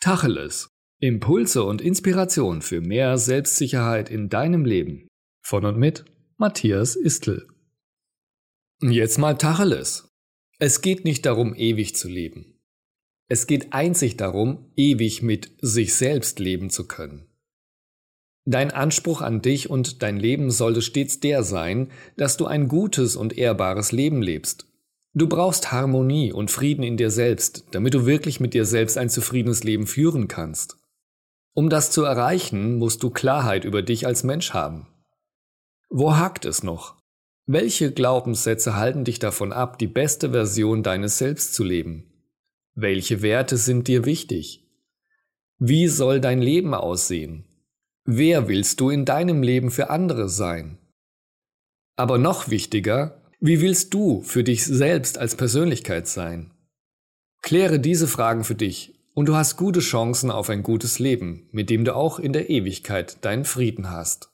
Tacheles. Impulse und Inspiration für mehr Selbstsicherheit in deinem Leben. Von und mit Matthias Istl. Jetzt mal Tacheles. Es geht nicht darum, ewig zu leben. Es geht einzig darum, ewig mit sich selbst leben zu können. Dein Anspruch an dich und dein Leben sollte stets der sein, dass du ein gutes und ehrbares Leben lebst, Du brauchst Harmonie und Frieden in dir selbst, damit du wirklich mit dir selbst ein zufriedenes Leben führen kannst. Um das zu erreichen, musst du Klarheit über dich als Mensch haben. Wo hakt es noch? Welche Glaubenssätze halten dich davon ab, die beste Version deines Selbst zu leben? Welche Werte sind dir wichtig? Wie soll dein Leben aussehen? Wer willst du in deinem Leben für andere sein? Aber noch wichtiger, wie willst du für dich selbst als Persönlichkeit sein? Kläre diese Fragen für dich und du hast gute Chancen auf ein gutes Leben, mit dem du auch in der Ewigkeit deinen Frieden hast.